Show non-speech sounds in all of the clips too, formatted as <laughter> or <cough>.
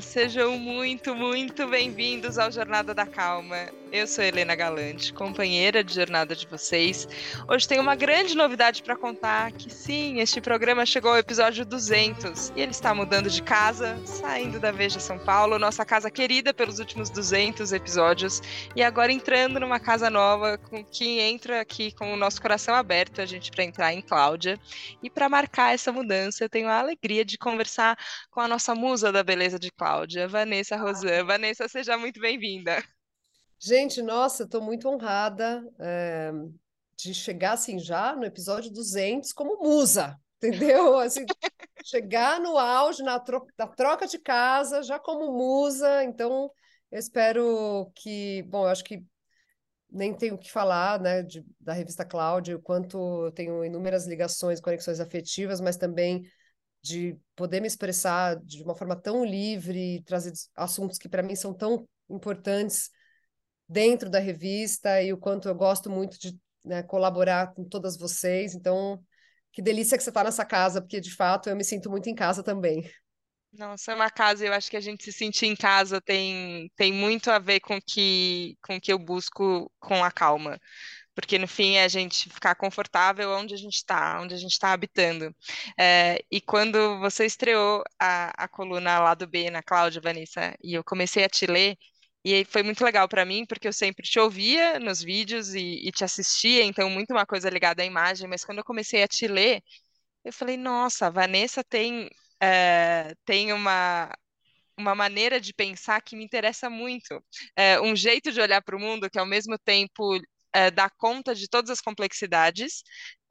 Sejam muito, muito bem-vindos ao Jornada da Calma. Eu sou Helena Galante, companheira de jornada de vocês. Hoje tem uma grande novidade para contar, que sim, este programa chegou ao episódio 200 e ele está mudando de casa, saindo da Veja São Paulo, nossa casa querida pelos últimos 200 episódios, e agora entrando numa casa nova, com que entra aqui com o nosso coração aberto, a gente para entrar em Cláudia. E para marcar essa mudança, eu tenho a alegria de conversar com a nossa musa da beleza de Cláudia, Vanessa Rosan. Vanessa, seja muito bem-vinda. Gente, nossa, estou muito honrada é, de chegar assim já no episódio 200 como musa, <laughs> entendeu? Assim, chegar no auge, na troca, na troca de casa, já como musa. Então, eu espero que, bom, eu acho que nem tenho o que falar, né, de, da revista Cláudia, o quanto eu tenho inúmeras ligações, conexões afetivas, mas também de poder me expressar de uma forma tão livre, trazer assuntos que para mim são tão importantes dentro da revista e o quanto eu gosto muito de né, colaborar com todas vocês. Então, que delícia que você está nessa casa, porque de fato eu me sinto muito em casa também. Nossa, é uma casa, eu acho que a gente se sentir em casa tem, tem muito a ver com que, com que eu busco com a calma. Porque no fim é a gente ficar confortável onde a gente está, onde a gente está habitando. É, e quando você estreou a, a coluna lá do B na Cláudia, Vanessa, e eu comecei a te ler, e foi muito legal para mim, porque eu sempre te ouvia nos vídeos e, e, te assistia, então muito uma coisa ligada à imagem, mas quando eu comecei a te ler, eu falei, nossa, a Vanessa tem, é, tem uma, uma maneira de pensar que me interessa muito. É, um jeito de olhar para o mundo que, ao mesmo tempo, é, dá conta de todas as complexidades,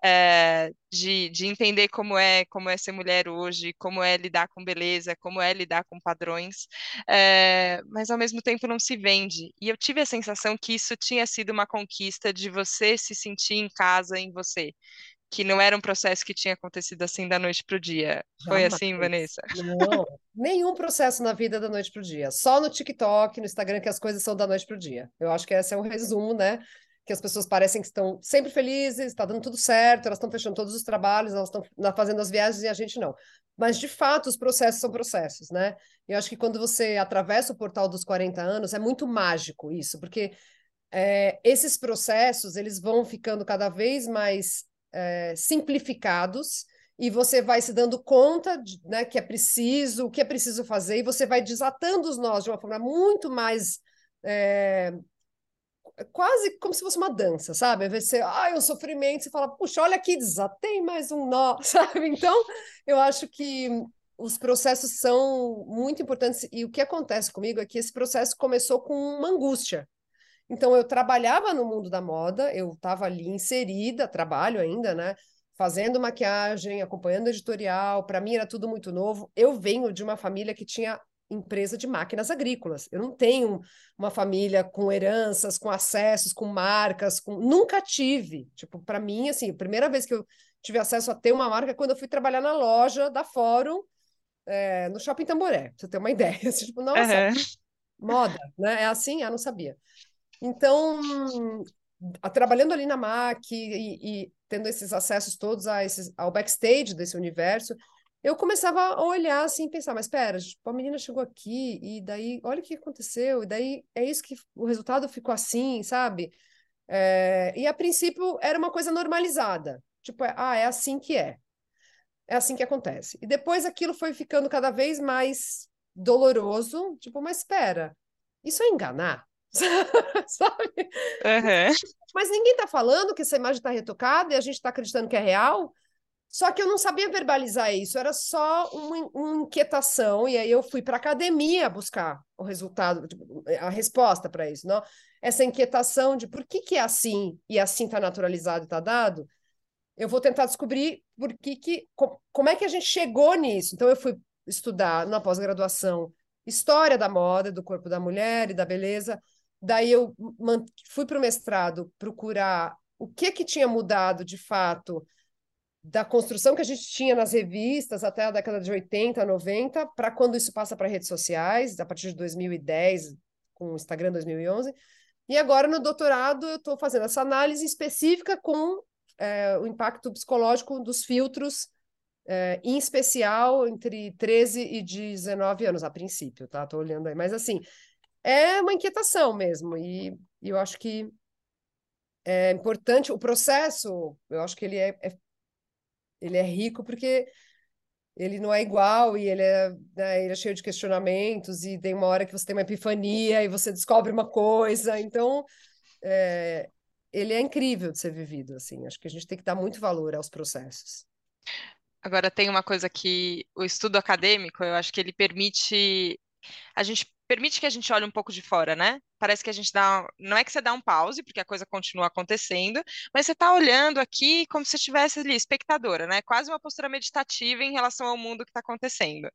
é, de, de entender como é como é ser mulher hoje, como é lidar com beleza, como é lidar com padrões, é, mas ao mesmo tempo não se vende. E eu tive a sensação que isso tinha sido uma conquista de você se sentir em casa em você. Que não era um processo que tinha acontecido assim da noite para o dia. Foi assim, Vanessa? Não, <laughs> nenhum processo na vida da noite para o dia. Só no TikTok, no Instagram, que as coisas são da noite para o dia. Eu acho que esse é um resumo, né? Que as pessoas parecem que estão sempre felizes, está dando tudo certo, elas estão fechando todos os trabalhos, elas estão fazendo as viagens e a gente não. Mas, de fato, os processos são processos, né? Eu acho que quando você atravessa o portal dos 40 anos, é muito mágico isso, porque é, esses processos, eles vão ficando cada vez mais é, simplificados e você vai se dando conta de, né, que é preciso, o que é preciso fazer, e você vai desatando os nós de uma forma muito mais é, quase como se fosse uma dança, sabe? Vezes você, ai, um sofrimento, você fala, puxa, olha aqui, desatei mais um nó, <laughs> sabe? Então, eu acho que os processos são muito importantes e o que acontece comigo é que esse processo começou com uma angústia. Então, eu trabalhava no mundo da moda, eu estava ali inserida, trabalho ainda, né? Fazendo maquiagem, acompanhando editorial, para mim era tudo muito novo. Eu venho de uma família que tinha empresa de máquinas agrícolas. Eu não tenho uma família com heranças, com acessos, com marcas, com... nunca tive. Tipo, para mim, assim, a primeira vez que eu tive acesso a ter uma marca é quando eu fui trabalhar na loja da Fórum, é, no Shopping Tamboré, pra você ter uma <laughs> ideia. tipo, nossa, uhum. moda, né? É assim? Eu não sabia. Então, trabalhando ali na MAC e, e, tendo esses acessos todos a esses, ao backstage desse universo, eu começava a olhar assim, pensar, mas espera, tipo, a menina chegou aqui e daí, olha o que aconteceu, e daí é isso que o resultado ficou assim, sabe? É, e a princípio era uma coisa normalizada, tipo, é, ah, é assim que é, é assim que acontece. E depois aquilo foi ficando cada vez mais doloroso, tipo, mas espera, isso é enganar, <laughs> sabe? Uhum. Mas ninguém tá falando que essa imagem está retocada e a gente está acreditando que é real. Só que eu não sabia verbalizar isso, era só uma, uma inquietação, e aí eu fui para a academia buscar o resultado, tipo, a resposta para isso. Não? Essa inquietação de por que, que é assim e assim está naturalizado e está dado, eu vou tentar descobrir por que, que como é que a gente chegou nisso. Então, eu fui estudar na pós-graduação História da Moda, do Corpo da Mulher e da Beleza. Daí eu fui para o mestrado procurar o que, que tinha mudado de fato da construção que a gente tinha nas revistas até a década de 80, 90, para quando isso passa para redes sociais, a partir de 2010, com o Instagram 2011. E agora, no doutorado, eu estou fazendo essa análise específica com é, o impacto psicológico dos filtros é, em especial entre 13 e 19 anos, a princípio, tá? Tô olhando aí. Mas, assim, é uma inquietação mesmo. E, e eu acho que é importante. O processo, eu acho que ele é, é ele é rico porque ele não é igual e ele é, né, ele é cheio de questionamentos e tem uma hora que você tem uma epifania e você descobre uma coisa. Então, é, ele é incrível de ser vivido, assim. Acho que a gente tem que dar muito valor aos processos. Agora, tem uma coisa que o estudo acadêmico, eu acho que ele permite a gente permite que a gente olhe um pouco de fora, né? Parece que a gente dá. Não é que você dá um pause, porque a coisa continua acontecendo, mas você está olhando aqui como se estivesse ali, espectadora, né? Quase uma postura meditativa em relação ao mundo que está acontecendo.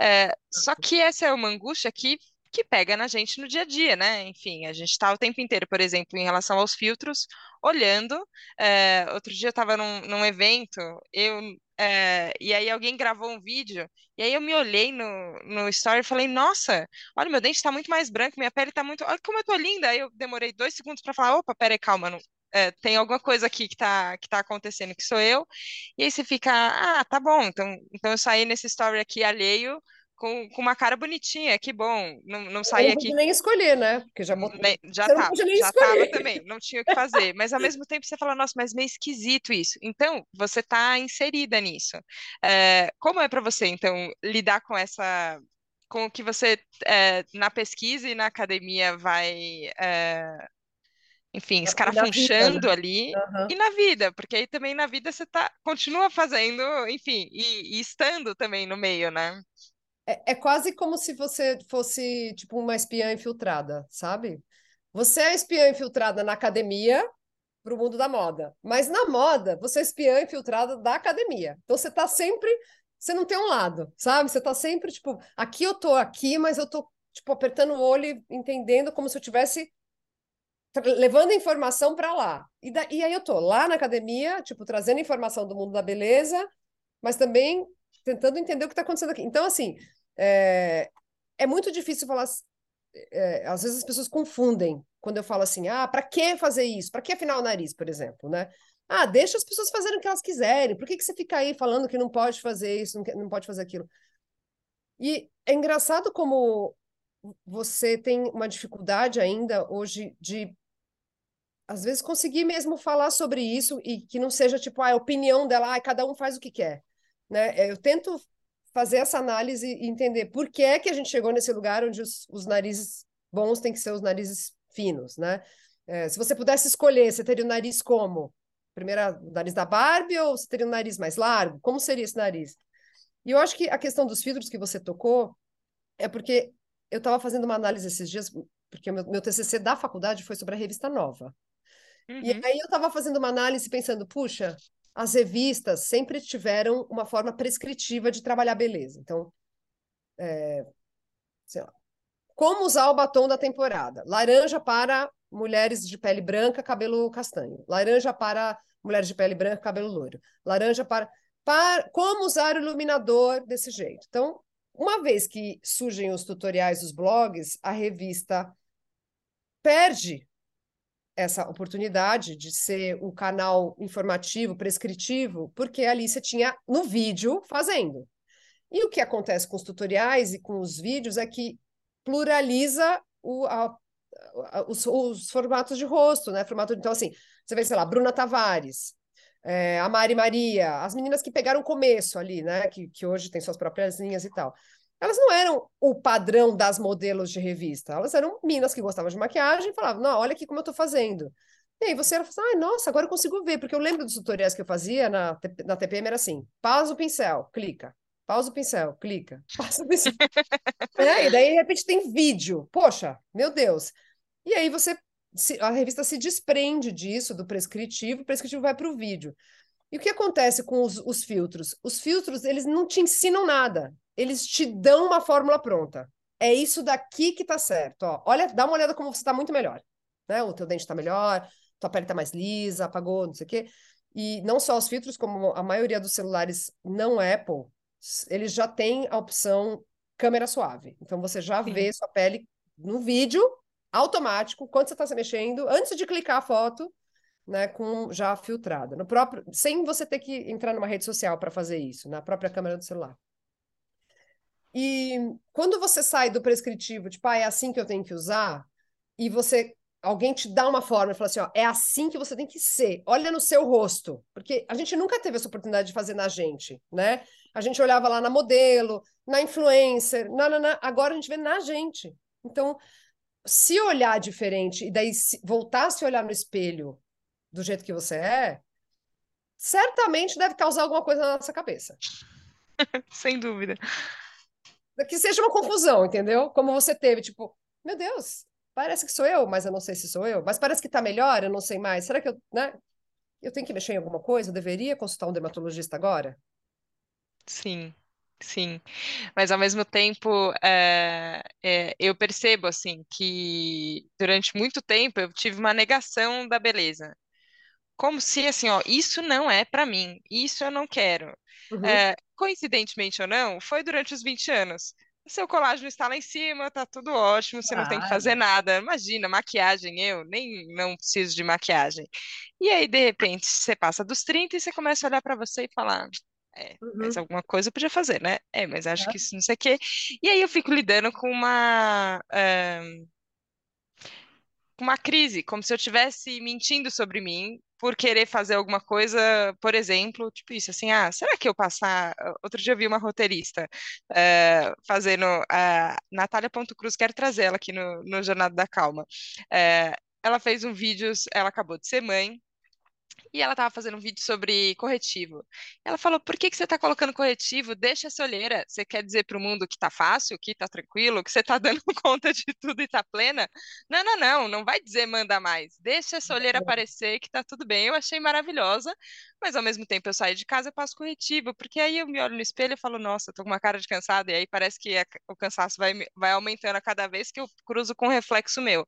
É, só que essa é uma angústia que que pega na gente no dia a dia, né? Enfim, a gente está o tempo inteiro, por exemplo, em relação aos filtros, olhando. É, outro dia eu estava num, num, evento, eu é, e aí alguém gravou um vídeo, e aí eu me olhei no, no story e falei, nossa, olha, meu dente está muito mais branco, minha pele está muito. Olha como eu tô linda. Aí eu demorei dois segundos para falar, opa, peraí, calma, não, é, tem alguma coisa aqui que está que tá acontecendo que sou eu. E aí você fica, ah, tá bom, então, então eu saí nesse story aqui alheio com, com uma cara bonitinha, que bom. Não, não saí aqui. Não nem escolher, né? Porque já botou... nem, já estava, já estava também, não tinha o que fazer. Mas ao mesmo tempo você fala, nossa, mas meio esquisito isso. Então, você está inserida nisso. É, como é para você, então, lidar com essa. Com o que você é, na pesquisa e na academia vai é, enfim, escarafunchando né? ali uhum. e na vida, porque aí também na vida você tá, continua fazendo, enfim, e, e estando também no meio, né? É, é quase como se você fosse, tipo, uma espiã infiltrada, sabe? Você é espiã infiltrada na academia para o mundo da moda, mas na moda você é espiã infiltrada da academia. Então você tá sempre, você não tem um lado, sabe? Você tá sempre tipo, aqui eu tô aqui, mas eu tô tipo apertando o olho e entendendo como se eu tivesse levando informação para lá. E, da, e aí eu tô lá na academia, tipo, trazendo informação do mundo da beleza, mas também tentando entender o que está acontecendo aqui. Então, assim, é, é muito difícil falar. É, às vezes as pessoas confundem quando eu falo assim: ah, para que fazer isso? Para que afinar o nariz, por exemplo, né? Ah, deixa as pessoas fazerem o que elas quiserem. Por que, que você fica aí falando que não pode fazer isso, não, pode fazer aquilo? E é engraçado como você tem uma dificuldade ainda hoje de às vezes conseguir mesmo falar sobre isso e que não seja tipo a opinião dela, ah, cada um faz o que quer, né? Eu tento fazer essa análise e entender por que é que a gente chegou nesse lugar onde os, os narizes bons têm que ser os narizes finos, né? É, se você pudesse escolher, você teria o nariz como? Primeiro, o nariz da Barbie ou você teria um nariz mais largo? Como seria esse nariz? E eu acho que a questão dos filtros que você tocou é porque eu estava fazendo uma análise esses dias, porque meu, meu TCC da faculdade foi sobre a revista Nova. Uhum. E aí eu estava fazendo uma análise pensando, puxa, as revistas sempre tiveram uma forma prescritiva de trabalhar beleza. Então, é, sei lá, como usar o batom da temporada? Laranja para mulheres de pele branca, cabelo castanho. Laranja para mulheres de pele branca, cabelo loiro. Laranja para, para como usar o iluminador desse jeito. Então, uma vez que surgem os tutoriais dos blogs, a revista perde essa oportunidade de ser um canal informativo, prescritivo, porque ali você tinha no vídeo fazendo. E o que acontece com os tutoriais e com os vídeos é que pluraliza o, a, a, os, os, formatos de rosto, né? Formato, então, assim, você vê, sei lá, Bruna Tavares, é, a Mari Maria, as meninas que pegaram o começo ali, né? Que, que hoje tem suas próprias linhas e tal elas não eram o padrão das modelos de revista. Elas eram minas que gostavam de maquiagem e falavam, não, olha aqui como eu estou fazendo. E aí você era assim, ah, nossa, agora eu consigo ver, porque eu lembro dos tutoriais que eu fazia na, na TPM, era assim, pausa o pincel, clica, pausa o pincel, clica, <laughs> pausa o pincel. <laughs> é, e daí, de repente, tem vídeo. Poxa, meu Deus. E aí você, a revista se desprende disso, do prescritivo, o prescritivo vai para o vídeo. E o que acontece com os, os filtros? Os filtros, eles não te ensinam nada eles te dão uma fórmula pronta. É isso daqui que tá certo. Ó, olha, dá uma olhada como você está muito melhor. Né? O teu dente está melhor, tua pele está mais lisa, apagou, não sei o quê. E não só os filtros, como a maioria dos celulares não Apple, eles já têm a opção câmera suave. Então você já Sim. vê sua pele no vídeo automático, quando você está se mexendo, antes de clicar a foto, né, com já filtrada, no próprio, sem você ter que entrar numa rede social para fazer isso, na própria câmera do celular. E quando você sai do prescritivo, tipo, ah, é assim que eu tenho que usar, e você alguém te dá uma forma e fala assim, ó, é assim que você tem que ser. Olha no seu rosto, porque a gente nunca teve essa oportunidade de fazer na gente, né? A gente olhava lá na modelo, na influencer, na, na, na agora a gente vê na gente. Então, se olhar diferente e daí se, voltar a se olhar no espelho do jeito que você é, certamente deve causar alguma coisa na nossa cabeça. <laughs> Sem dúvida. Que seja uma confusão, entendeu? Como você teve, tipo, meu Deus, parece que sou eu, mas eu não sei se sou eu. Mas parece que tá melhor, eu não sei mais. Será que eu, né? Eu tenho que mexer em alguma coisa? Eu deveria consultar um dermatologista agora? Sim, sim. Mas ao mesmo tempo, é, é, eu percebo assim que durante muito tempo eu tive uma negação da beleza. Como se assim, ó, isso não é para mim, isso eu não quero. Uhum. É, coincidentemente ou não, foi durante os 20 anos. O seu colágeno está lá em cima, tá tudo ótimo, você não tem que fazer nada. Imagina, maquiagem, eu nem não preciso de maquiagem. E aí, de repente, você passa dos 30 e você começa a olhar para você e falar. É, mas Uhum. alguma coisa eu podia fazer, né? É, mas acho que isso não sei o quê. E aí eu fico lidando com uma, eh, com uma crise, como se eu estivesse mentindo sobre mim por querer fazer alguma coisa, por exemplo, tipo isso, assim, ah, será que eu passar... Outro dia eu vi uma roteirista eh, fazendo... A Natália Ponto Cruz, quero trazer ela aqui no, no Jornada da Calma. Eh, ela fez um vídeo, ela acabou de ser mãe, e ela estava fazendo um vídeo sobre corretivo. Ela falou: por que que você está colocando corretivo? Deixa essa olheira. Você quer dizer para o mundo que está fácil, que está tranquilo, que você está <laughs> dando conta de tudo e está plena? Não, não, não, não vai dizer manda mais. Deixa essa olheira aparecer, que está tudo bem. Eu achei maravilhosa, mas ao mesmo tempo eu saio de casa e passo corretivo, porque aí eu me olho no espelho e falo: nossa, tô com uma cara de cansada, e aí parece que a, o cansaço vai, vai aumentando a cada vez que eu cruzo com um reflexo meu.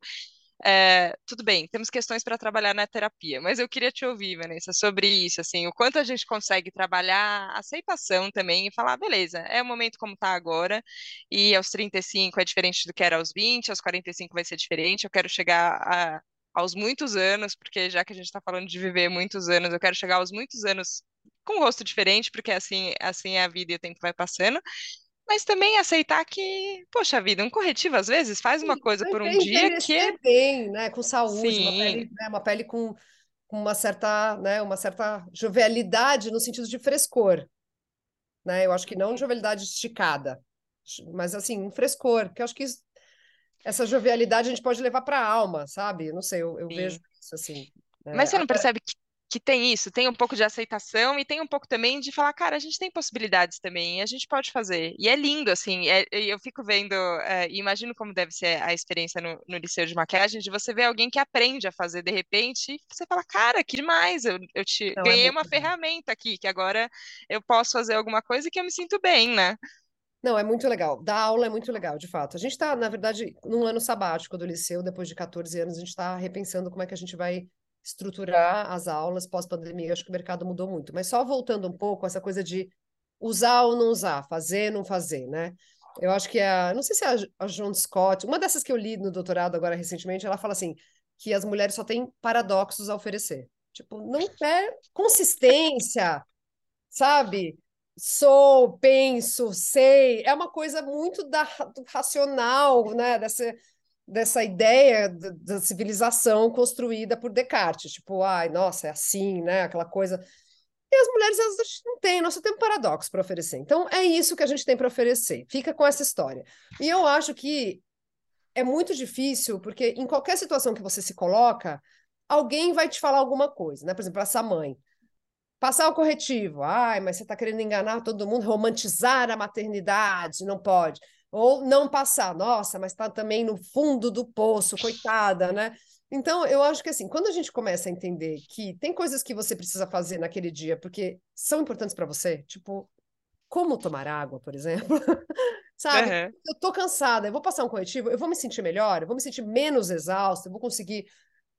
É, tudo bem, temos questões para trabalhar na terapia, mas eu queria te ouvir, Vanessa, sobre isso, assim, o quanto a gente consegue trabalhar aceitação também e falar, beleza, é o momento como está agora, e aos 35 é diferente do que era aos 20, aos 45 vai ser diferente, eu quero chegar a, aos muitos anos, porque já que a gente está falando de viver muitos anos, eu quero chegar aos muitos anos com um rosto diferente, porque assim, assim é a vida e o tempo vai passando, mas também aceitar que, poxa vida, um corretivo às vezes faz uma coisa por um dia que é envelhecer bem, né? Com saúde, uma Sim, pele, né? Uma pele com, com uma certa, né? Uma certa jovialidade no sentido de frescor, né? Eu acho que não jovialidade esticada, mas assim, um frescor, que eu acho que isso- essa jovialidade a gente pode levar para a alma, sabe? Não sei, eu, eu vejo isso assim. É, Mas você não percebe que, que tem isso? Tem um pouco de aceitação e tem um pouco também de falar, cara, a gente tem possibilidades também, a gente pode fazer. E é lindo, assim, é- eu fico vendo, é, e imagino como deve ser a experiência no, no liceu de maquiagem, de você ver alguém que aprende a fazer de repente, e você fala, cara, que demais, eu, eu te não, é ganhei muito uma ferramenta aqui, que agora eu posso fazer alguma coisa que eu me sinto bem, né? Não, é muito legal. Dar aula é muito legal, de fato. A gente está, na verdade, num ano sabático do liceu, depois de 14 anos, a gente está repensando como é que a gente vai estruturar as aulas pós-pandemia. Acho que o mercado mudou muito. Mas só voltando um pouco, essa coisa de usar ou não usar, fazer, não fazer, né? Eu acho que a, não sei se é a, a John Scott, uma dessas que eu li no doutorado agora recentemente, ela fala assim, que as mulheres só têm paradoxos a oferecer. Tipo, não é consistência, sabe? Sou, penso, sei. É uma coisa muito da, racional, né? Dessa, dessa ideia da, civilização construída por Descartes. Tipo, ai, nossa, é assim, né? Aquela coisa. E as mulheres, elas não têm, nós só temos paradoxo para oferecer. Então, é isso que a gente tem para oferecer. Fica com essa história. E eu acho que é muito difícil, porque em qualquer situação que você se coloca, alguém vai te falar alguma coisa, né? Por exemplo, essa mãe. Passar o corretivo. Ai, mas você está querendo enganar todo mundo, romantizar a maternidade, não pode. Ou não passar. Nossa, mas está também no fundo do poço, coitada, né? Então, eu acho que assim, quando a gente começa a entender que tem coisas que você precisa fazer naquele dia porque são importantes para você, tipo, como tomar água, por exemplo, <laughs> sabe? Aham. Eu tô cansada, eu vou passar um corretivo, eu vou me sentir melhor, eu vou me sentir menos exausta, eu vou conseguir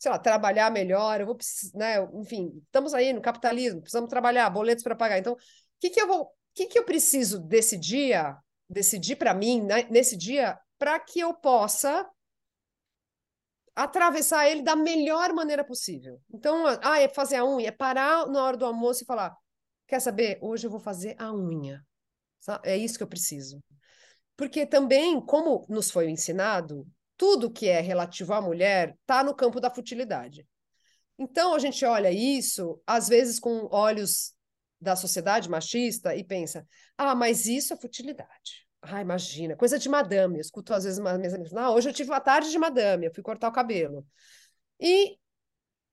sei lá, trabalhar melhor, eu vou, né, enfim, estamos aí no capitalismo, precisamos trabalhar, boletos para pagar. Então, o que que eu vou, o que que eu preciso desse dia, decidir para mim, né, nesse dia, para que eu possa atravessar ele da melhor maneira possível. Então, ah, é fazer a unha, é parar na hora do almoço e falar: quer saber? Hoje eu vou fazer a unha. É isso que eu preciso. Porque também, como nos foi ensinado, tudo que é relativo à mulher está no campo da futilidade. Então, a gente olha isso, às vezes, com olhos da sociedade machista e pensa: ah, mas isso é futilidade. Ah, imagina, coisa de madame. Eu escuto às vezes uma minhas amigas, ah, hoje eu tive uma tarde de madame, eu fui cortar o cabelo. E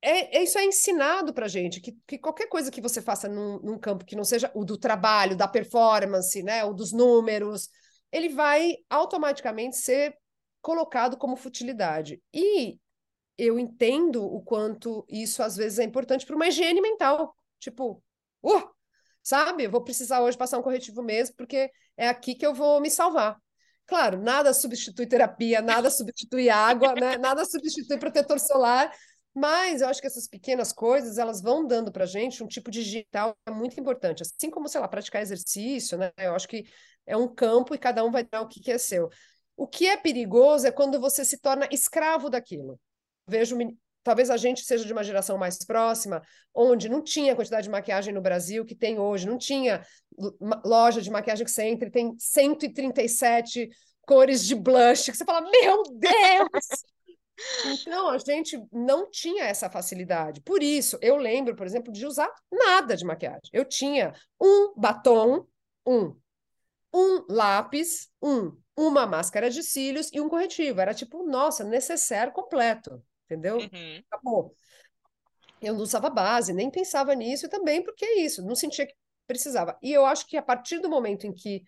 é, é isso é ensinado para gente, que, que qualquer coisa que você faça num, num, campo que não seja o do trabalho, da performance, né, o dos números, ele vai automaticamente ser colocado como futilidade. E eu entendo o quanto isso às vezes é importante para uma higiene mental. Tipo, uh, sabe? Eu vou precisar hoje passar um corretivo mesmo, porque é aqui que eu vou me salvar. Claro, nada substitui terapia, nada substitui água, né? nada substitui protetor solar, mas eu acho que essas pequenas coisas, elas vão dando para gente um tipo de digital é muito importante. Assim como, sei lá, praticar exercício, né? Eu acho que é um campo e cada um vai dar o que, que é seu. O que é perigoso é quando você se torna escravo daquilo. Vejo Talvez a gente seja de uma geração mais próxima, onde não tinha a quantidade de maquiagem no Brasil que tem hoje, não tinha loja de maquiagem que você entra e tem 137 cores de blush, que você fala, meu Deus! Então, a gente não tinha essa facilidade. Por isso, eu lembro, por exemplo, de usar nada de maquiagem. Eu tinha um batom, um, um lápis, um, uma máscara de cílios e um corretivo. Era tipo, nossa, necessário completo entendeu? Uhum. Acabou. Eu não usava base, nem pensava nisso também, porque é isso, não sentia que precisava. E eu acho que a partir do momento em que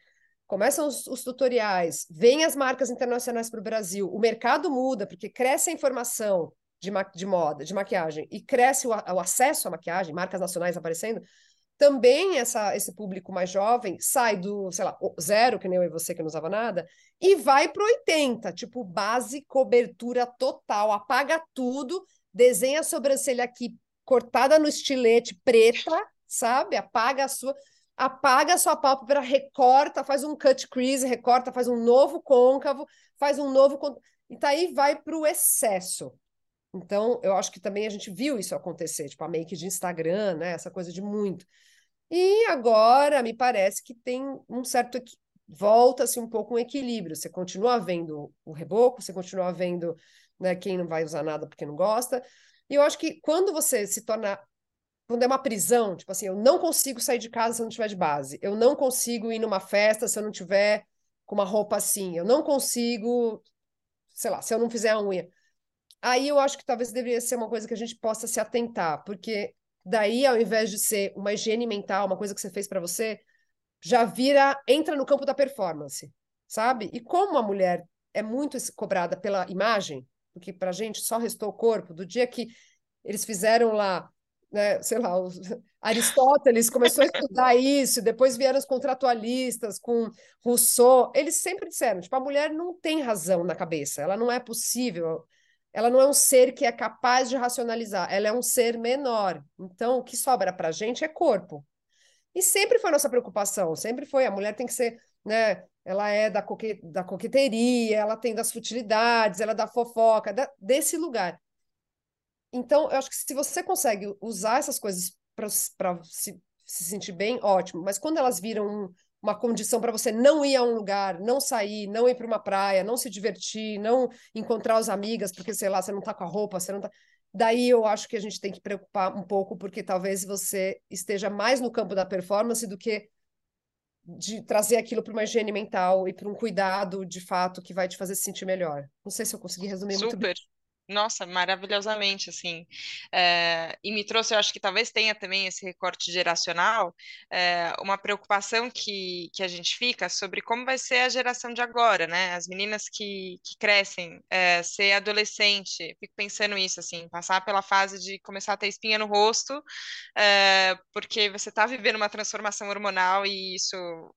começam os, os tutoriais, vêm as marcas internacionais para o Brasil, o mercado muda, porque cresce a informação de, de moda, de maquiagem, e cresce o, o acesso à maquiagem, marcas nacionais aparecendo, também essa, esse público mais jovem sai do, sei lá, zero, que nem eu e você que não usava nada, e vai para 80, tipo, base, cobertura total, apaga tudo, desenha a sobrancelha aqui cortada no estilete preta, sabe? Apaga a sua apaga a sua pálpebra, recorta, faz um cut crease, recorta, faz um novo côncavo, faz um novo e tá aí vai para o excesso. Então, eu acho que também a gente viu isso acontecer, tipo a make de Instagram, né? Essa coisa de muito. E agora me parece que tem um certo volta-se um pouco um equilíbrio. Você continua vendo o reboco, você continua vendo né, quem não vai usar nada porque não gosta. E eu acho que quando você se torna quando é uma prisão, tipo assim, eu não consigo sair de casa se eu não tiver de base. Eu não consigo ir numa festa se eu não tiver com uma roupa assim. Eu não consigo, sei lá, se eu não fizer a unha. Aí eu acho que talvez deveria ser uma coisa que a gente possa se atentar, porque daí, ao invés de ser uma higiene mental, uma coisa que você fez para você, já vira, entra no campo da performance, sabe? E como a mulher é muito cobrada pela imagem, porque para a gente só restou o corpo, do dia que eles fizeram lá, né, sei lá, os, <laughs> Aristóteles começou a estudar isso, depois vieram os contratualistas com Rousseau, eles sempre disseram, tipo, a mulher não tem razão na cabeça, ela não é possível, ela não é um ser que é capaz de racionalizar, ela é um ser menor. Então, o que sobra para a gente é corpo. E sempre foi nossa preocupação, sempre foi. A mulher tem que ser, né? Ela é da, coque, da coqueteria, ela tem das futilidades, ela é da fofoca, da, desse lugar. Então, eu acho que se você consegue usar essas coisas para se, se sentir bem, ótimo. Mas quando elas viram um, uma condição para você não ir a um lugar, não sair, não ir para uma praia, não se divertir, não encontrar as amigas, porque, sei lá, você não está com a roupa, você não está. Daí eu acho que a gente tem que preocupar um pouco, porque talvez você esteja mais no campo da performance do que de trazer aquilo para uma higiene mental e para um cuidado de fato que vai te fazer se sentir melhor. Não sei se eu consegui resumir Super. muito bem. Nossa, maravilhosamente, assim. É, e me trouxe, eu acho que talvez tenha também esse recorte geracional, é, uma preocupação que, que a gente fica sobre como vai ser a geração de agora, né? As meninas que, que crescem, é, ser adolescente, fico pensando isso, assim, passar pela fase de começar a ter espinha no rosto, porque você está vivendo uma transformação hormonal e isso,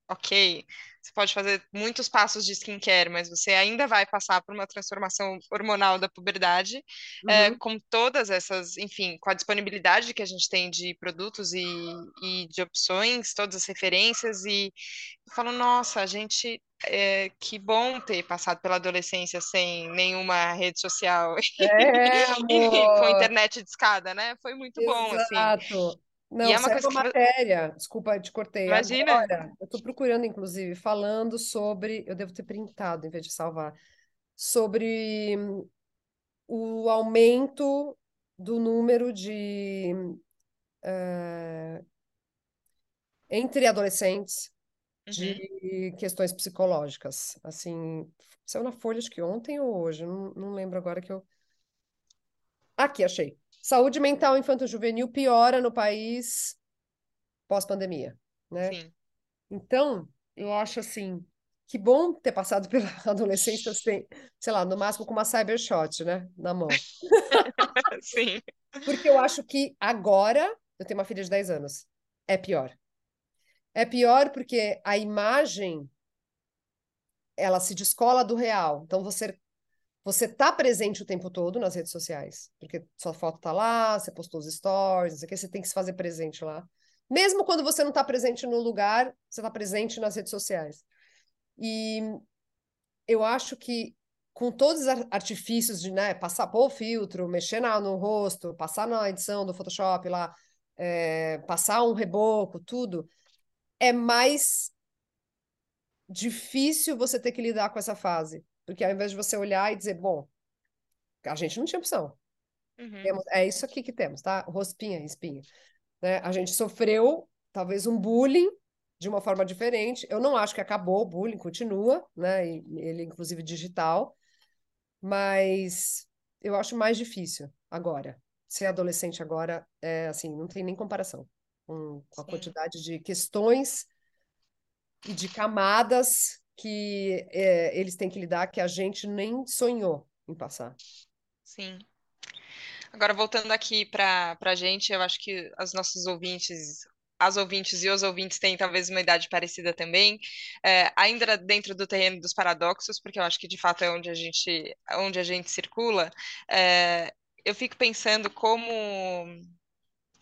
ok, você pode fazer muitos passos de skincare, mas você ainda vai passar por uma transformação hormonal da puberdade, é, Uhum. com todas essas, enfim, com a disponibilidade que a gente tem de produtos e, e de opções, todas as referências, e eu falo, nossa, a gente, é, que bom ter passado pela adolescência sem nenhuma rede social <laughs> É, e com internet de escada, né? Foi muito bom, assim. Exato. E Não, é uma saiu coisa que, matéria, desculpa, te cortei. imagina, Agora, eu estou procurando, inclusive, falando sobre, eu devo ter printado em vez de salvar, sobre o aumento do número de eh, entre adolescentes Uhum, de questões psicológicas. Assim, saiu na Folha, acho que ontem ou hoje, não, não lembro agora que eu. Aqui, achei. Saúde mental infanto-juvenil piora no país pós-pandemia, né? sim, Então, eu acho assim, que bom ter passado pela <laughs> adolescência sem, sei lá, no máximo com uma cybershot, né, na mão. <laughs> sim, Porque eu acho que agora, eu tenho uma filha de 10 anos, é pior. É pior porque a imagem, ela se descola do real. Então, você você tá presente o tempo todo nas redes sociais, porque sua foto tá lá, você postou os stories, não sei o que, você tem que se fazer presente lá. Mesmo quando você não está presente no lugar, você está presente nas redes sociais. E eu acho que com todos os artifícios de né, passar pôr o filtro, mexer na, no rosto, passar na edição do Photoshop lá, é, passar um reboco, tudo, é mais difícil você ter que lidar com essa fase. Porque ao invés de você olhar e dizer, bom, a gente não tinha opção. uhum, Temos, é isso aqui que temos, tá? Rospinha, espinha. Né? A gente sofreu talvez um bullying de uma forma diferente. Eu não acho que acabou o bullying, continua, né? E ele, inclusive, digital, mas eu acho mais difícil agora. Ser adolescente agora é assim, não tem nem comparação com, com a sim, quantidade de questões e de camadas que é, eles têm que lidar que a gente nem sonhou em passar. sim. Agora, voltando aqui para a gente, eu acho que os nossos ouvintes, as ouvintes e os ouvintes têm talvez uma idade parecida também, é, ainda dentro do terreno dos paradoxos, porque eu acho que de fato é onde a gente, onde a gente circula. é, eu fico pensando como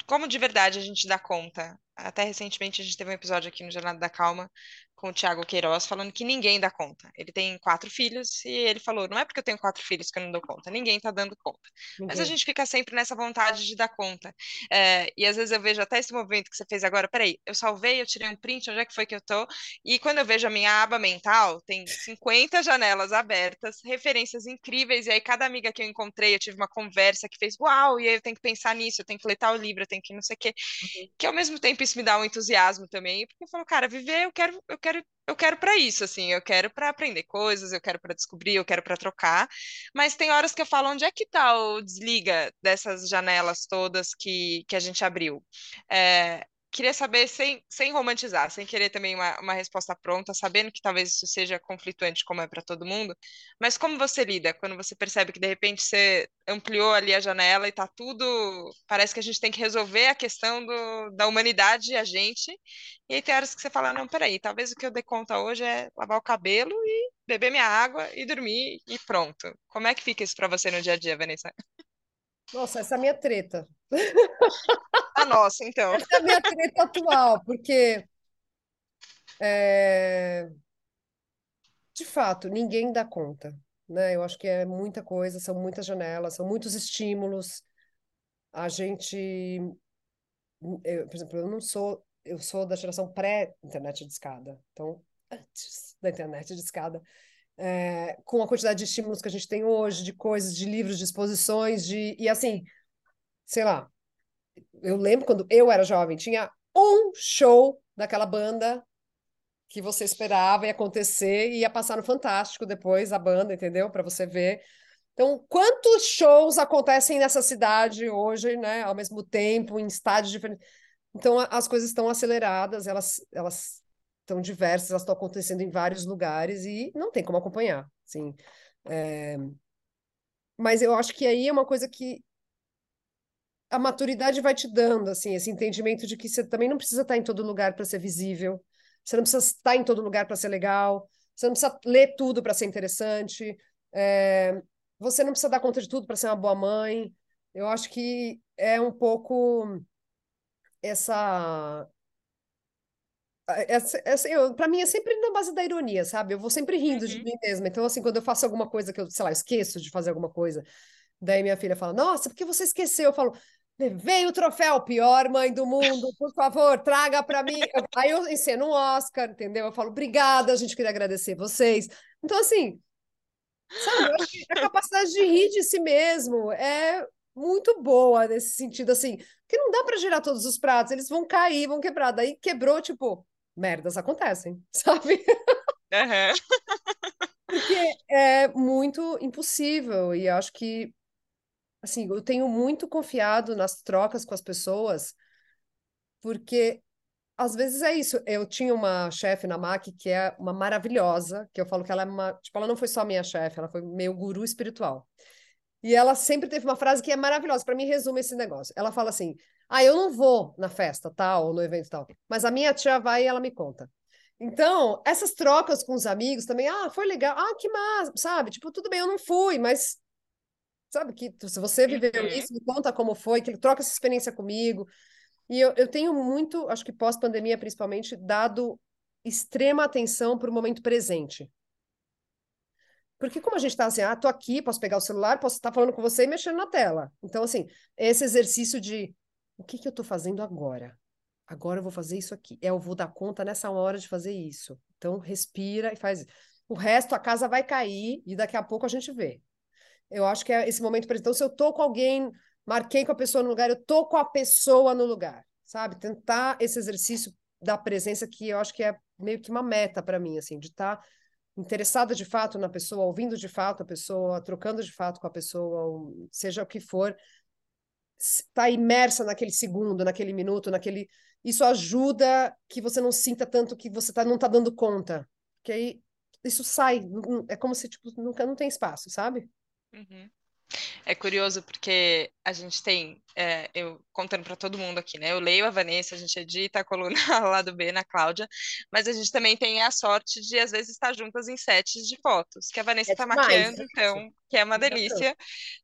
como de verdade a gente dá conta. Até recentemente a gente teve um episódio aqui no Jornada da Calma com o Thiago Queiroz falando que ninguém dá conta. Ele tem quatro filhos e ele falou: não é porque eu tenho quatro filhos que eu não dou conta, ninguém tá dando conta. Mas a gente fica sempre nessa vontade de dar conta. É, e às vezes eu vejo até esse movimento que você fez agora: peraí, eu salvei, eu tirei um print, onde é que foi que eu tô? E quando eu vejo a minha aba mental, tem 50 janelas abertas, referências incríveis, e aí cada amiga que eu encontrei, eu tive uma conversa que fez: uau, e aí eu tenho que pensar nisso, eu tenho que ler tal livro, eu tenho que não sei o quê que ao mesmo tempo isso me dá um entusiasmo também, porque eu falo, cara, viver eu quero, eu quero, eu quero para isso, assim, eu quero para aprender coisas, eu quero para descobrir, eu quero para trocar, mas tem horas que eu falo, onde é que tá o desliga dessas janelas todas que, que a gente abriu? É, Queria saber, sem, sem romantizar, sem querer também uma, uma resposta pronta, sabendo que talvez isso seja conflituante, como é para todo mundo, mas como você lida quando você percebe que de repente você ampliou ali a janela e tá tudo. Parece que a gente tem que resolver a questão do, da humanidade e a gente. E aí tem horas que você fala: não, peraí, talvez o que eu dei conta hoje é lavar o cabelo e beber minha água e dormir e pronto. Como é que fica isso para você no dia a dia, Vanessa? Nossa, essa é a minha treta. <laughs> A nossa, então. Essa é a minha treta atual, porque é, de fato ninguém dá conta, né? Eu acho que é muita coisa, são muitas janelas, são muitos estímulos. A gente, eu, por exemplo, eu não sou, eu sou da geração pré-internet de escada, então antes da internet de escada, é, com a quantidade de estímulos que a gente tem hoje, de coisas, de livros, de exposições, de e assim, sei lá. Eu lembro quando eu era jovem, tinha um show daquela banda que você esperava ia acontecer e ia passar no Fantástico depois a banda, entendeu? Para você ver. Então, quantos shows acontecem nessa cidade hoje, né? Ao mesmo tempo, em estádios diferentes. Então, as coisas estão aceleradas, elas elas estão diversas, elas estão acontecendo em vários lugares e não tem como acompanhar, assim. É, Mas eu acho que aí é uma coisa que a maturidade vai te dando, assim, esse entendimento de que você também não precisa estar em todo lugar para ser visível, você não precisa estar em todo lugar para ser legal, você não precisa ler tudo para ser interessante, é, você não precisa dar conta de tudo para ser uma boa mãe. Eu acho que é um pouco essa essa, essa, para mim é sempre na base da ironia, sabe? Eu vou sempre rindo de Uhum. mim mesma. Então, assim, quando eu faço alguma coisa que eu, sei lá, esqueço de fazer alguma coisa, daí minha filha fala: Nossa, por que você esqueceu? Eu falo: Veio o troféu, pior mãe do mundo, por favor, traga para mim. Aí eu enceno um Oscar, entendeu? Eu falo: Obrigada, a gente queria agradecer vocês. Então, assim, sabe? Que a capacidade de rir de si mesmo é muito boa nesse sentido, assim, porque não dá para girar todos os pratos, eles vão cair, vão quebrar. Daí quebrou, tipo merdas acontecem, <laughs> sabe? Aham. Porque é muito impossível e acho que assim, eu tenho muito confiado nas trocas com as pessoas, porque às vezes é isso. Eu tinha uma chefe na MAC que é uma maravilhosa, que eu falo que ela é uma, tipo, ela não foi só minha chefe, ela foi meu guru espiritual. E ela sempre teve uma frase que é maravilhosa, para mim resume esse negócio. Ela fala assim: "Ah, eu não vou na festa tal, ou no evento tal, mas a minha tia vai e ela me conta". Então, essas trocas com os amigos também, ah, foi legal, ah, que massa, sabe? Tipo, tudo bem, eu não fui, mas sabe que se você viveu Uhum. isso, me conta como foi, que troca essa experiência comigo. E eu, eu tenho muito, acho que pós-pandemia principalmente, dado extrema atenção para o momento presente. Porque como a gente está assim, ah, tô aqui, posso pegar o celular, posso estar falando com você e mexendo na tela. Então, assim, esse exercício de o que que eu estou fazendo agora? Agora eu vou fazer isso aqui. É, eu vou dar conta nessa hora de fazer isso. Então, respira e faz. O resto, a casa vai cair e daqui a pouco a gente vê. Eu acho que é esse momento presente. Então, se eu tô com alguém, marquei com a pessoa no lugar, eu tô com a pessoa no lugar, sabe? Tentar esse exercício da presença que eu acho que é meio que uma meta para mim, assim, de estar tá interessada de fato na pessoa, ouvindo de fato a pessoa, trocando de fato com a pessoa, seja o que for, está imersa naquele segundo, naquele minuto, naquele. Isso ajuda que você não sinta tanto que você tá, não está dando conta. Que aí isso sai, é como se tipo, nunca não tem espaço, sabe? Uhum. É curioso porque a gente tem, é, eu contando para todo mundo aqui, né? Eu leio a Vanessa, a gente edita a coluna <laughs> lá do B na Cláudia, mas a gente também tem a sorte de às vezes estar juntas em sets de fotos, que a Vanessa É está demais, maquiando, é então, que é uma delícia.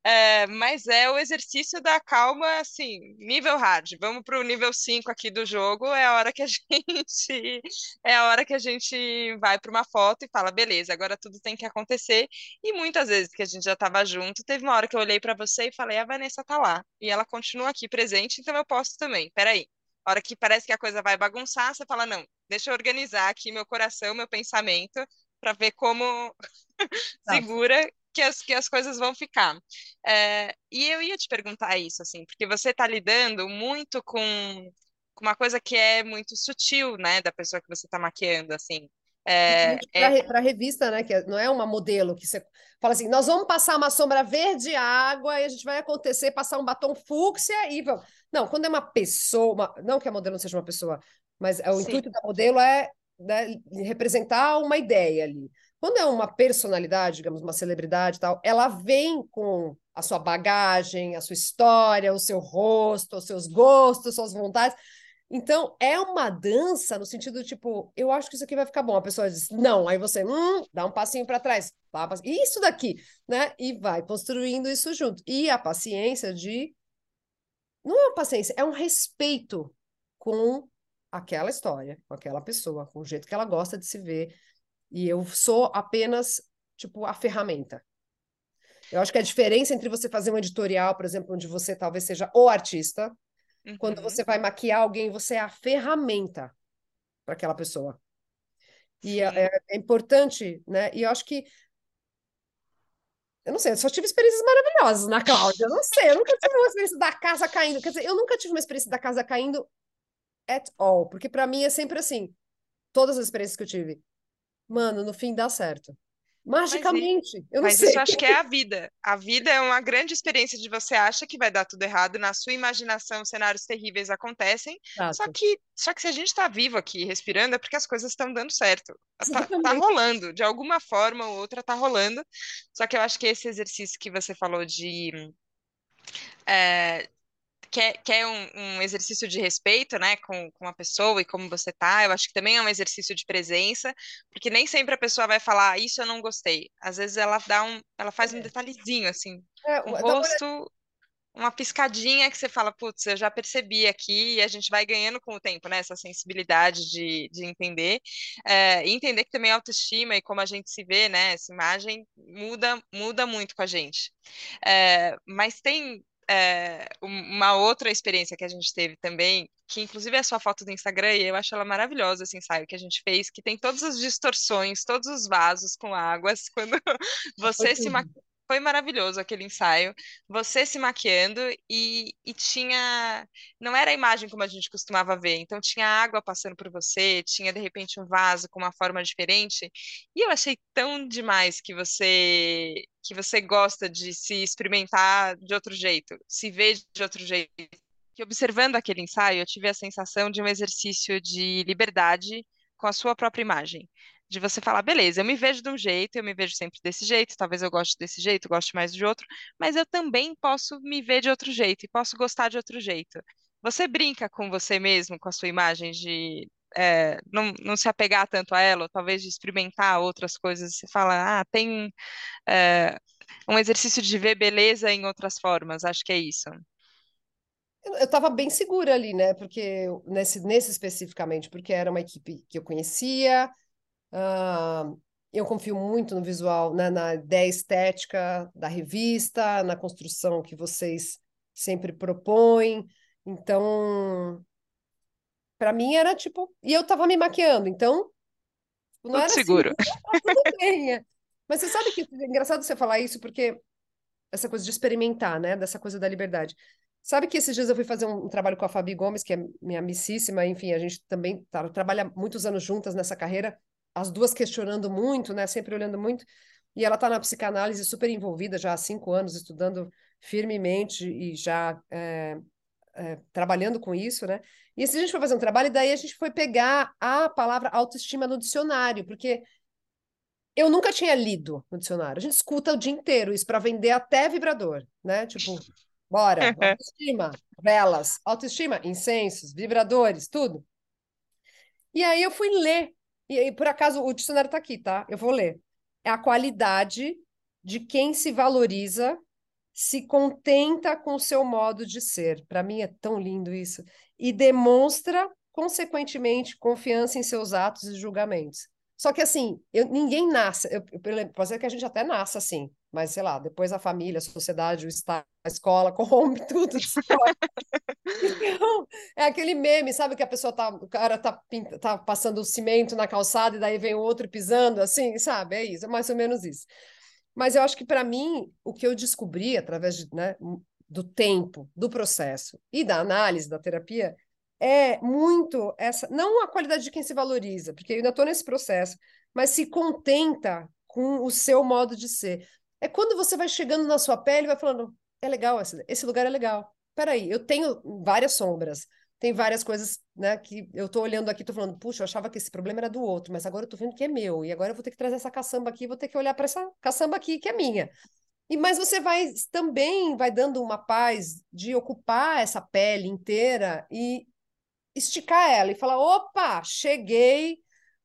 É, mas é o exercício da calma, assim, nível hard. Vamos para o nível 5 aqui do jogo, é a hora que a <laughs> gente é a hora que a gente vai para uma foto e fala, beleza, agora tudo tem que acontecer. E muitas vezes que a gente já estava junto, teve uma hora que eu olhei para você e falei, a Vanessa tá lá. E ela continua aqui presente, então eu posso também. Peraí. A hora que parece que a coisa vai bagunçar, você fala, não, deixa eu organizar aqui meu coração, meu pensamento, para ver como <laughs> segura que as, que as coisas vão ficar. É, e eu ia te perguntar isso, assim, porque você está lidando muito com, com uma coisa que é muito sutil, né, da pessoa que você está maquiando, assim. É, é, Para a revista, né? Que não é uma modelo que você fala assim: nós vamos passar uma sombra verde água e a gente vai acontecer passar um batom fúcsia e vamos. Não, quando é uma pessoa, uma... não que a modelo não seja uma pessoa, mas é, o Sim. intuito da modelo é né, representar uma ideia ali. Quando é uma personalidade, digamos, uma celebridade e tal, ela vem com a sua bagagem, a sua história, o seu rosto, os seus gostos, suas vontades. Então, é uma dança no sentido tipo, eu acho que isso aqui vai ficar bom. A pessoa diz, não. Aí você, hum, dá um passinho para trás. Isso daqui, né? E vai construindo isso junto. E a paciência de. Não é uma paciência, é um respeito com aquela história, com aquela pessoa, com o jeito que ela gosta de se ver. E eu sou apenas, tipo, a ferramenta. Eu acho que a diferença entre você fazer um editorial, por exemplo, onde você talvez seja o artista, Uhum. Quando você vai maquiar alguém, você é a ferramenta para aquela pessoa. E é, é, importante, né? E eu acho que. Eu não sei, eu só tive experiências maravilhosas na Cláudia. Eu não sei, eu nunca tive uma experiência da casa caindo. Quer dizer, eu nunca tive uma experiência da casa caindo at all. Porque para mim é sempre assim. Todas as experiências que eu tive. Mano, no fim dá certo. Magicamente. Mas, eu não mas sei. isso acho que é a vida. A vida é uma grande experiência de você acha que vai dar tudo errado, na sua imaginação cenários terríveis acontecem. Só que, só que se a gente está vivo aqui respirando é porque as coisas estão dando certo. Tá, tá, rolando, de alguma forma ou outra tá rolando. Só que eu acho que esse exercício que você falou de é, quer, quer um, um, exercício de respeito, né, com, com a pessoa e como você tá, eu acho que também é um exercício de presença, porque nem sempre a pessoa vai falar, ah, isso eu não gostei. Às vezes ela dá um, ela faz um é. detalhezinho, assim, é, o rosto, uma piscadinha que você fala, putz, eu já percebi aqui, e a gente vai ganhando com o tempo, né, essa sensibilidade de, de entender, é, e entender que também a autoestima e como a gente se vê, né, essa imagem muda, muda muito com a gente. É, mas tem é, uma outra experiência que a gente teve também, que inclusive é a sua foto do Instagram, e eu acho ela maravilhosa, esse ensaio que a gente fez, que tem todas as distorções, todos os vasos com águas, <laughs> quando você se foi maravilhoso aquele ensaio. Você se maquiando e, e tinha. Não era a imagem como a gente costumava ver, então tinha água passando por você, tinha de repente um vaso com uma forma diferente. E eu achei tão demais que você que você gosta de se experimentar de outro jeito, se ver de outro jeito. Que observando aquele ensaio, eu tive a sensação de um exercício de liberdade com a sua própria imagem de você falar, beleza, eu me vejo de um jeito, eu me vejo sempre desse jeito, talvez eu goste desse jeito, goste mais de outro, mas eu também posso me ver de outro jeito e posso gostar de outro jeito. Você brinca com você mesmo, com a sua imagem de é, não, não se apegar tanto a ela, ou talvez de experimentar outras coisas, você fala, ah, tem é, um exercício de ver beleza em outras formas, acho que é isso. Eu estava bem segura ali, né? Porque nesse, nesse especificamente, porque era uma equipe que eu conhecia, Uh, eu confio muito no visual, né, na ideia estética da revista, na construção que vocês sempre propõem. Então, para mim era tipo. E eu estava me maquiando, então. Não tudo era assim, seguro. <laughs> Assim, tudo bem. Mas você sabe que é engraçado você falar isso, porque essa coisa de experimentar, né? Dessa coisa da liberdade. Sabe que esses dias eu fui fazer um, um trabalho com a Fabi Gomes, que é minha amicíssima, enfim, a gente também tá, trabalha muitos anos juntas nessa carreira as duas questionando muito, né? Sempre olhando muito. E ela está na psicanálise super envolvida já há cinco anos, estudando firmemente e já é, é, trabalhando com isso, né? E se a gente foi fazer um trabalho, e daí a gente foi pegar a palavra autoestima no dicionário, porque eu nunca tinha lido no dicionário. A gente escuta o dia inteiro isso para vender até vibrador, né? Tipo, bora, <laughs> autoestima, velas, autoestima, incensos, vibradores, tudo. E aí eu fui ler e aí, por acaso, o dicionário está aqui, tá? Eu vou ler. É a qualidade de quem se valoriza, se contenta com o seu modo de ser. Para mim é tão lindo isso. E demonstra, consequentemente, confiança em seus atos e julgamentos. Só que assim, eu, ninguém nasce, eu, eu, pode ser que a gente até nasça assim, mas sei lá, depois a família, a sociedade, o estado, a escola <laughs> corrompe tudo. então, é aquele meme, sabe que a pessoa tá, o cara tá, tá passando cimento na calçada e daí vem o outro pisando, assim, sabe? É isso, é mais ou menos isso. Mas eu acho que para mim, o que eu descobri através de, né, do tempo, do processo e da análise da terapia é muito essa, não a qualidade de quem se valoriza, porque eu ainda estou nesse processo, mas se contenta com o seu modo de ser. É quando você vai chegando na sua pele e vai falando, é legal, esse, esse lugar é legal. Peraí, eu tenho várias sombras, tem várias coisas, né, que eu estou olhando aqui, estou falando, puxa, eu achava que esse problema era do outro, mas agora eu estou vendo que é meu, e agora eu vou ter que trazer essa caçamba aqui, vou ter que olhar para essa caçamba aqui que é minha. E mas você vai também vai dando uma paz de ocupar essa pele inteira e esticar ela e falar: opa, cheguei,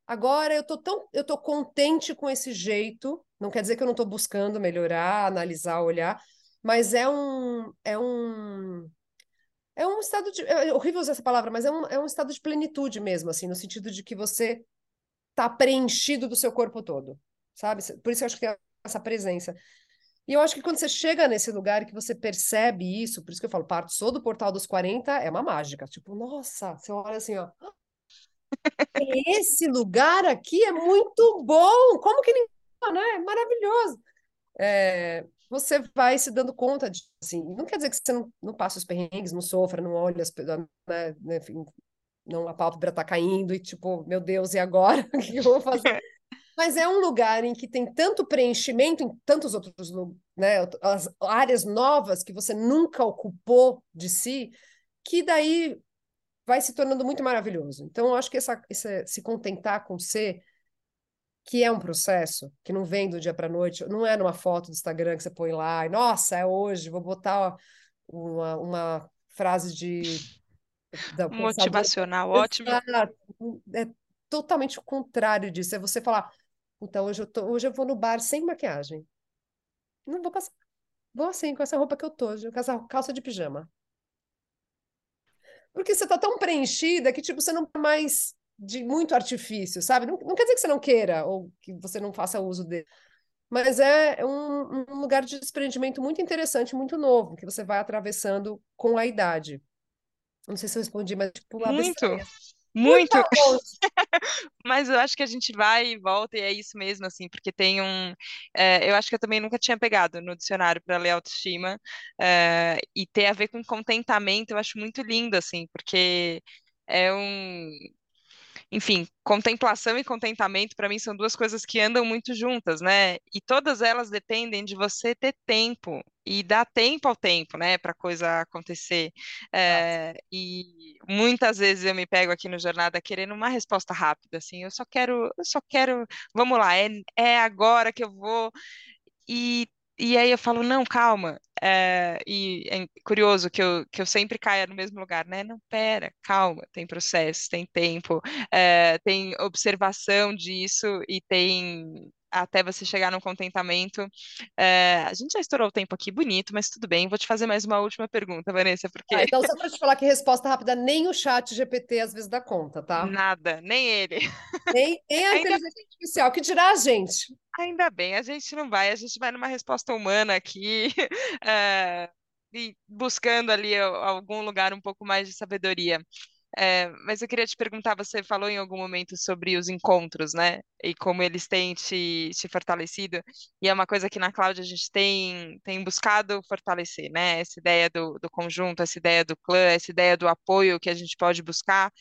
agora eu tô tão, eu tô contente com esse jeito. Não quer dizer que eu não estou buscando melhorar, analisar, olhar, mas é um, é um, é um estado de, é horrível usar essa palavra, mas é um, é um estado de plenitude mesmo, assim, no sentido de que você está preenchido do seu corpo todo, sabe? Por isso eu acho que tem essa presença. E eu acho que quando você chega nesse lugar que você percebe isso, por isso que eu falo, parto sou do portal dos 40, é uma mágica. Tipo, nossa, você olha assim, ó. <laughs> Esse lugar aqui é muito bom. Como que ninguém. Né? É maravilhoso. É, você vai se dando conta de assim, não quer dizer que você não, não passa os perrengues, não sofra, não olha as né, né, enfim, não a pálpebra está caindo e tipo, meu Deus, e agora? <laughs> o que eu vou fazer? <laughs> Mas é um lugar em que tem tanto preenchimento em tantos outros né, as áreas novas que você nunca ocupou de si, que daí vai se tornando muito maravilhoso. Então, eu acho que essa, essa se contentar com ser, que é um processo, que não vem do dia para a noite, não é numa foto do Instagram que você põe lá, e, nossa, é hoje, vou botar uma, uma frase de da motivacional, ótimo. É totalmente o contrário disso. É você falar, então hoje eu tô, hoje eu vou no bar sem maquiagem. Não vou passar. Vou assim, com essa roupa que eu tô, com essa calça de pijama. Porque você tá tão preenchida que, tipo, você não mais de muito artifício, sabe? Não, não quer dizer que você não queira ou que você não faça uso dele. Mas é um, um lugar de desprendimento muito interessante, muito novo, que você vai atravessando com a idade. Não sei se eu respondi, mas tipo, muito. Muito. <laughs> Mas eu acho que a gente vai e volta e é isso mesmo, assim, porque tem um. É, eu acho que eu também nunca tinha pegado no dicionário para ler autoestima é, e ter a ver com contentamento, eu acho muito lindo, assim, porque é um enfim, contemplação e contentamento para mim são duas coisas que andam muito juntas, né? E todas elas dependem de você ter tempo e dar tempo ao tempo, né, para coisa acontecer. É, e muitas vezes eu me pego aqui no jornada querendo uma resposta rápida, assim, eu só quero, eu só quero, vamos lá, é, é agora que eu vou. E e aí eu falo, não, calma. É, e é curioso que eu, que eu sempre caia no mesmo lugar, né? Não, pera, calma, tem processo, tem tempo, é, tem observação disso e tem até você chegar num contentamento. É, a gente já estourou o tempo aqui, bonito, mas tudo bem. Vou te fazer mais uma última pergunta, Vanessa, porque... Ah, então, só para te falar que resposta rápida, nem o chat GPT às vezes dá conta, tá? Nada, nem ele. Nem, nem a Ainda... inteligência artificial, que dirá a gente. Ainda bem, a gente não vai, a gente vai numa resposta humana aqui, é, <laughs> e buscando ali algum lugar um pouco mais de sabedoria. É, mas eu queria te perguntar, você falou em algum momento sobre os encontros, né? E como eles têm te, te fortalecido. E é uma coisa que na Cláudia a gente tem, tem buscado fortalecer, né? Essa ideia do, do conjunto, essa ideia do clã, essa ideia do apoio que a gente pode buscar,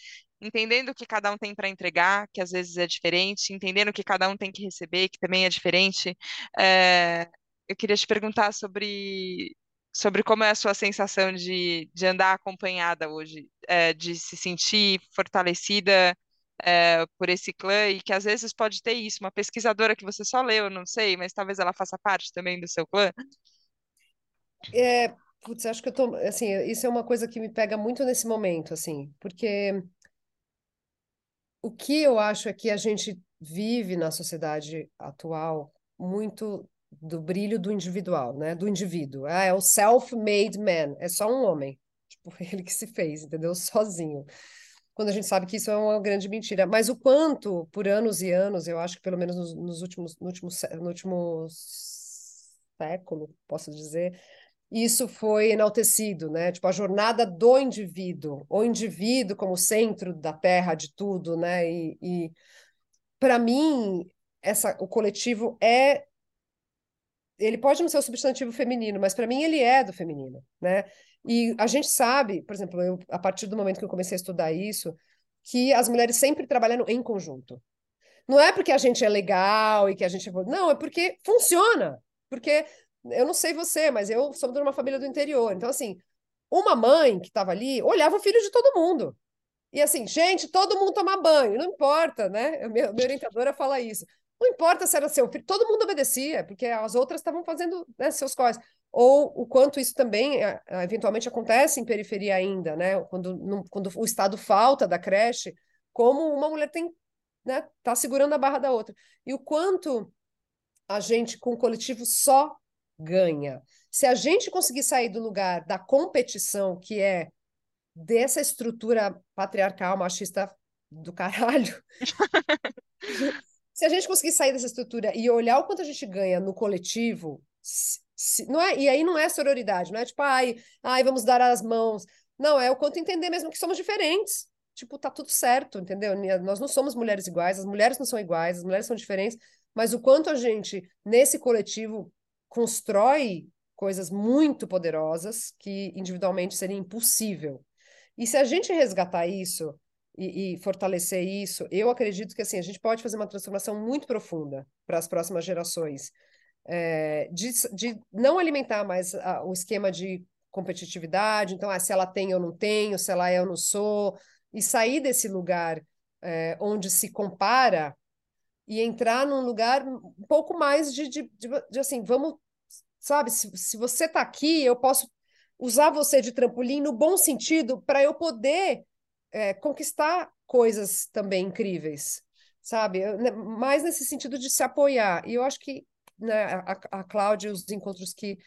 entendendo o que cada um tem para entregar, que às vezes é diferente, entendendo o que cada um tem que receber, que também é diferente. É, eu queria te perguntar sobre sobre como é a sua sensação de, de andar acompanhada hoje, é, de se sentir fortalecida é, por esse clã e que às vezes pode ter isso, uma pesquisadora que você só leu, não sei, mas talvez ela faça parte também do seu clã. É, putz, acho que eu tô, assim, isso é uma coisa que me pega muito nesse momento, assim, porque o que eu acho é que a gente vive na sociedade atual muito do brilho do individual, né? Do indivíduo. Ah, é o self-made man, é só um homem. <laughs> Tipo, ele que se fez, entendeu? Sozinho. Quando a gente sabe que isso é uma grande mentira. Mas o quanto, por anos e anos, eu acho que pelo menos nos, nos últimos, no último, no último século, posso dizer, isso foi enaltecido, né? Tipo, a jornada do indivíduo, o indivíduo como centro da terra de tudo, né? E, e para mim, essa, o coletivo é ele pode não ser o substantivo feminino, mas para mim ele é do feminino, né? E a gente sabe, por exemplo, eu, a partir do momento que eu comecei a estudar isso, que as mulheres sempre trabalham em conjunto. Não é porque a gente é legal e que a gente é... Não, é porque funciona. Porque eu não sei você, mas eu sou de uma família do interior. Então, assim, uma mãe que estava ali olhava o filho de todo mundo. E assim, gente, todo mundo toma banho, não importa, né? Minha, minha orientadora fala isso. Não importa se era seu filho, todo mundo obedecia, porque as outras estavam fazendo né, seus corres. Ou o quanto isso também, é, é, eventualmente, acontece em periferia ainda, né? Quando, quando o Estado falta da creche, como uma mulher tem, né, tá segurando a barra da outra. E o quanto a gente, com o coletivo, só ganha. Se a gente conseguir sair do lugar da competição, que é dessa estrutura patriarcal, machista do caralho, <laughs> se a gente conseguir sair dessa estrutura e olhar o quanto a gente ganha no coletivo, se, se, não é, e aí não é sororidade, não é tipo, ai, ai, vamos dar as mãos. Não, é o quanto entender mesmo que somos diferentes. Tipo, tá tudo certo, entendeu? Nós não somos mulheres iguais, as mulheres não são iguais, as mulheres são diferentes, mas o quanto a gente, nesse coletivo, constrói coisas muito poderosas que individualmente seria impossível. E se a gente resgatar isso, e, e, fortalecer isso, eu acredito que assim a gente pode fazer uma transformação muito profunda para as próximas gerações, é, de, de não alimentar mais a, o esquema de competitividade, então ah, se ela tem eu não tenho, se ela é eu não sou, e sair desse lugar é, onde se compara e entrar num lugar um pouco mais de, de, de, de assim, vamos, sabe, se, se você está aqui, eu posso usar você de trampolim no bom sentido para eu poder é, conquistar coisas também incríveis, sabe? Né, mais nesse sentido de se apoiar. E eu acho que né, a, a Cláudia, os encontros que,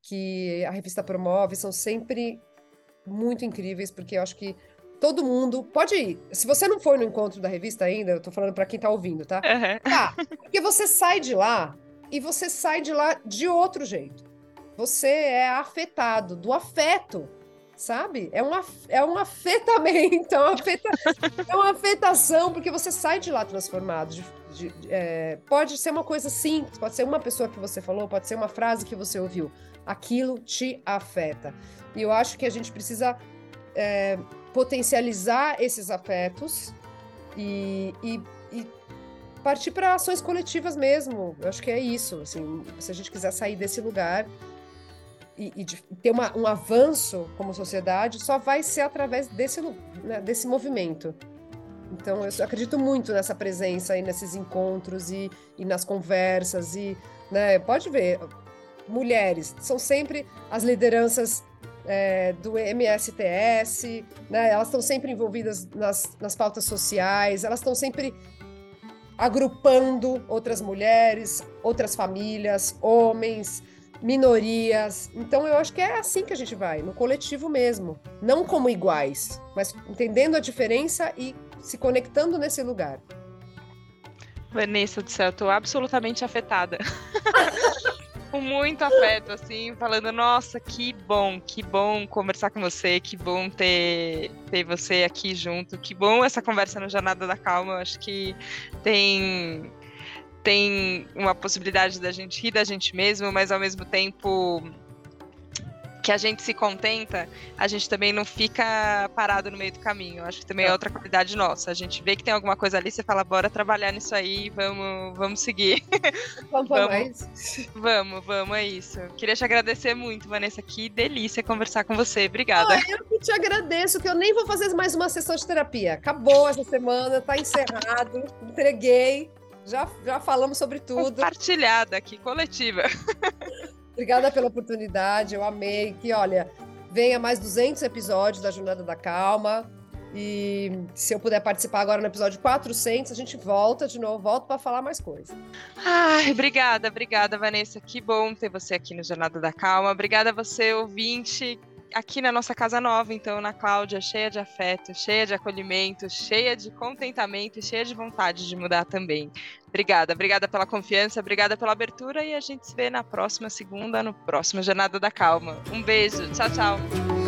que a revista promove são sempre muito incríveis, porque eu acho que todo mundo pode ir. Se você não foi no encontro da revista ainda, eu tô falando para quem tá ouvindo, tá? Uhum. Tá, porque você sai de lá e você sai de lá de outro jeito. Você é afetado do afeto, sabe? É um, é um afetamento, é uma, afeta, é uma afetação, porque você sai de lá transformado. De, de, é, pode ser uma coisa simples, pode ser uma pessoa que você falou, pode ser uma frase que você ouviu. Aquilo te afeta. E eu acho que a gente precisa é, potencializar esses afetos e, e, e partir para ações coletivas mesmo. Eu acho que é isso. Assim, se a gente quiser sair desse lugar e, e ter uma, um avanço como sociedade, só vai ser através desse, né, desse movimento. Então, eu acredito muito nessa presença aí nesses encontros e, e nas conversas. E, né, pode ver, mulheres são sempre as lideranças é, do MSTS, né, elas estão sempre envolvidas nas, nas pautas sociais, elas estão sempre agrupando outras mulheres, outras famílias, homens, minorias. Então eu acho que é assim que a gente vai, no coletivo mesmo, não como iguais, mas entendendo a diferença e se conectando nesse lugar. Vanessa do céu, eu tô absolutamente afetada. <laughs> com muito afeto, assim, falando, nossa, que bom, que bom conversar com você, que bom ter, ter você aqui junto, que bom essa conversa no Jornada da Calma, eu acho que tem tem uma possibilidade da gente rir da gente mesmo, mas ao mesmo tempo que a gente se contenta, a gente também não fica parado no meio do caminho. Acho que também é outra qualidade nossa. A gente vê que tem alguma coisa ali, você fala, bora trabalhar nisso aí, vamos, vamos seguir. <laughs> Vamos, vamos, vamos, vamos, é isso. Queria te agradecer muito, Vanessa. Que delícia conversar com você. Obrigada. Ah, eu que te agradeço, que eu nem vou fazer mais uma sessão de terapia. Acabou essa semana, tá encerrado, entreguei. Já, já falamos sobre tudo. Compartilhada aqui, coletiva. <laughs> Obrigada pela oportunidade, eu amei. Que olha, venha mais 200 episódios da Jornada da Calma. E se eu puder participar agora no episódio 400, a gente volta de novo, volta para falar mais coisas. Ai, obrigada, obrigada, Vanessa. Que bom ter você aqui no Jornada da Calma. Obrigada a você, ouvinte, aqui na nossa casa nova, então, na Cláudia, cheia de afeto, cheia de acolhimento, cheia de contentamento e cheia de vontade de mudar também. Obrigada, obrigada pela confiança, obrigada pela abertura e a gente se vê na próxima segunda, no próximo Jornada da Calma. Um beijo, tchau, tchau.